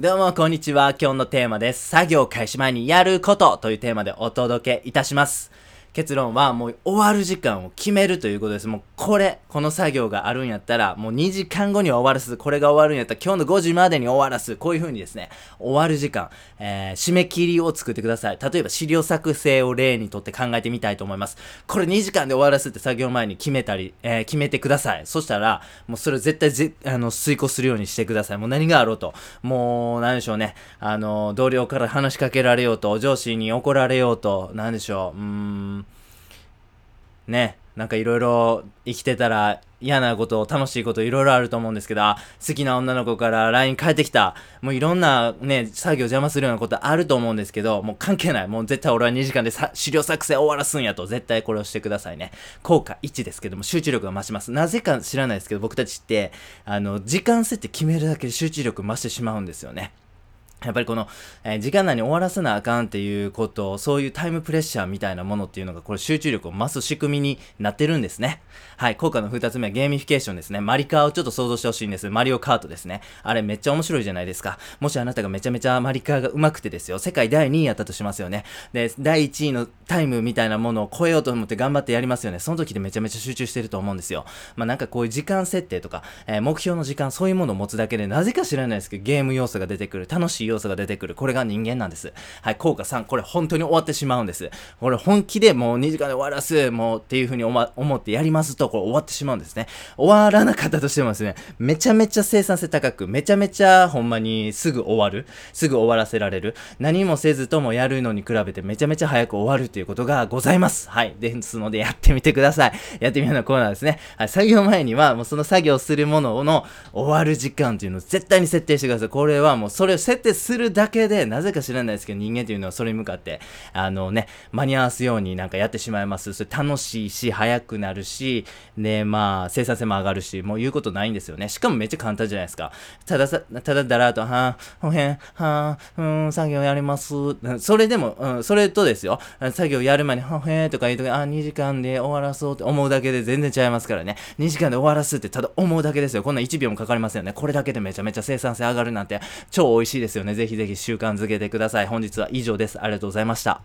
どうも、こんにちは。今日のテーマです。作業開始前にやることというテーマでお届けいたします。結論はもう終わる時間を決めるということです。もうこれ、この作業があるんやったら、もう2時間後には終わらす。これが終わるんやったら今日の5時までに終わらす。こういう風にですね、終わる時間、えー締め切りを作ってください。例えば資料作成を例にとって考えてみたいと思います。これ2時間で終わらすって作業前に決めたり、えー決めてください。そしたら、もうそれ絶対ぜ、あの、遂行するようにしてください。もう何があろうと。もう、なんでしょうね。あの、同僚から話しかけられようと、上司に怒られようと、なんでしょう。うーん。ね、なんかいろいろ生きてたら嫌なこと、楽しいこといろいろあると思うんですけど、好きな女の子から LINE 返ってきた。もういろんなね、作業邪魔するようなことあると思うんですけど、もう関係ない。もう絶対俺は2時間で資料作成終わらすんやと、絶対これをしてくださいね。効果1ですけども、集中力が増します。なぜか知らないですけど、僕たちって、あの、時間設定決めるだけで集中力増してしまうんですよね。やっぱりこの、えー時間内に終わらせなあかんっていうこと、そういうタイムプレッシャーみたいなものっていうのが、これ集中力を増す仕組みになってるんですね。はい、効果の二つ目はゲーミフィケーションですね。マリカーをちょっと想像してほしいんです。マリオカートですね。あれめっちゃ面白いじゃないですか。もしあなたがめちゃめちゃマリカーが上手くてですよ、世界第2位やったとしますよね。で、第1位のタイムみたいなものを超えようと思って頑張ってやりますよね。その時でめちゃめちゃ集中してると思うんですよ。まあなんかこういう時間設定とか、えー目標の時間、そういうものを持つだけで、なぜか知らないですけど、ゲーム要素が出てくる、楽しい要素が出てくる、これが人間なんです。はい、効果3、これ本当に終わってしまうんです。これ本気でもう2時間で終わらす、もうっていう風に思ってやりますと、これ終わってしまうんですね。終わらなかったとしてもですね、めちゃめちゃ生産性高く、めちゃめちゃほんまにすぐ終わる、すぐ終わらせられる、何もせずともやるのに比べてめちゃめちゃ早く終わるということがございます。はい。ですのでやってみてください。やってみようのコーナーですね。はい。作業前にはもうその作業するものの終わる時間というのを絶対に設定してください。これはもうそれを設定するだけで、なぜか知らないですけど人間というのはそれに向かって、あのね、間に合わすようになんかやってしまいます。それ楽しいし、早くなるし、で、まあ、生産性も上がるし、もう言うことないんですよね。しかもめっちゃ簡単じゃないですか。たださ、ただだらと、はぁ、ほへん、はぁ、うん、作業やります。それでも、うん、それとですよ、作業やる前に、ほへんとか言うとき、あ、2時間で終わらそうって思うだけで全然違いますからね。2時間で終わらすってただ思うだけですよ。こんな1秒もかかりませんよね。これだけでめちゃめちゃ生産性上がるなんて、超美味しいですよねね。ぜひぜひ習慣づけてください。本日は以上です。ありがとうございました。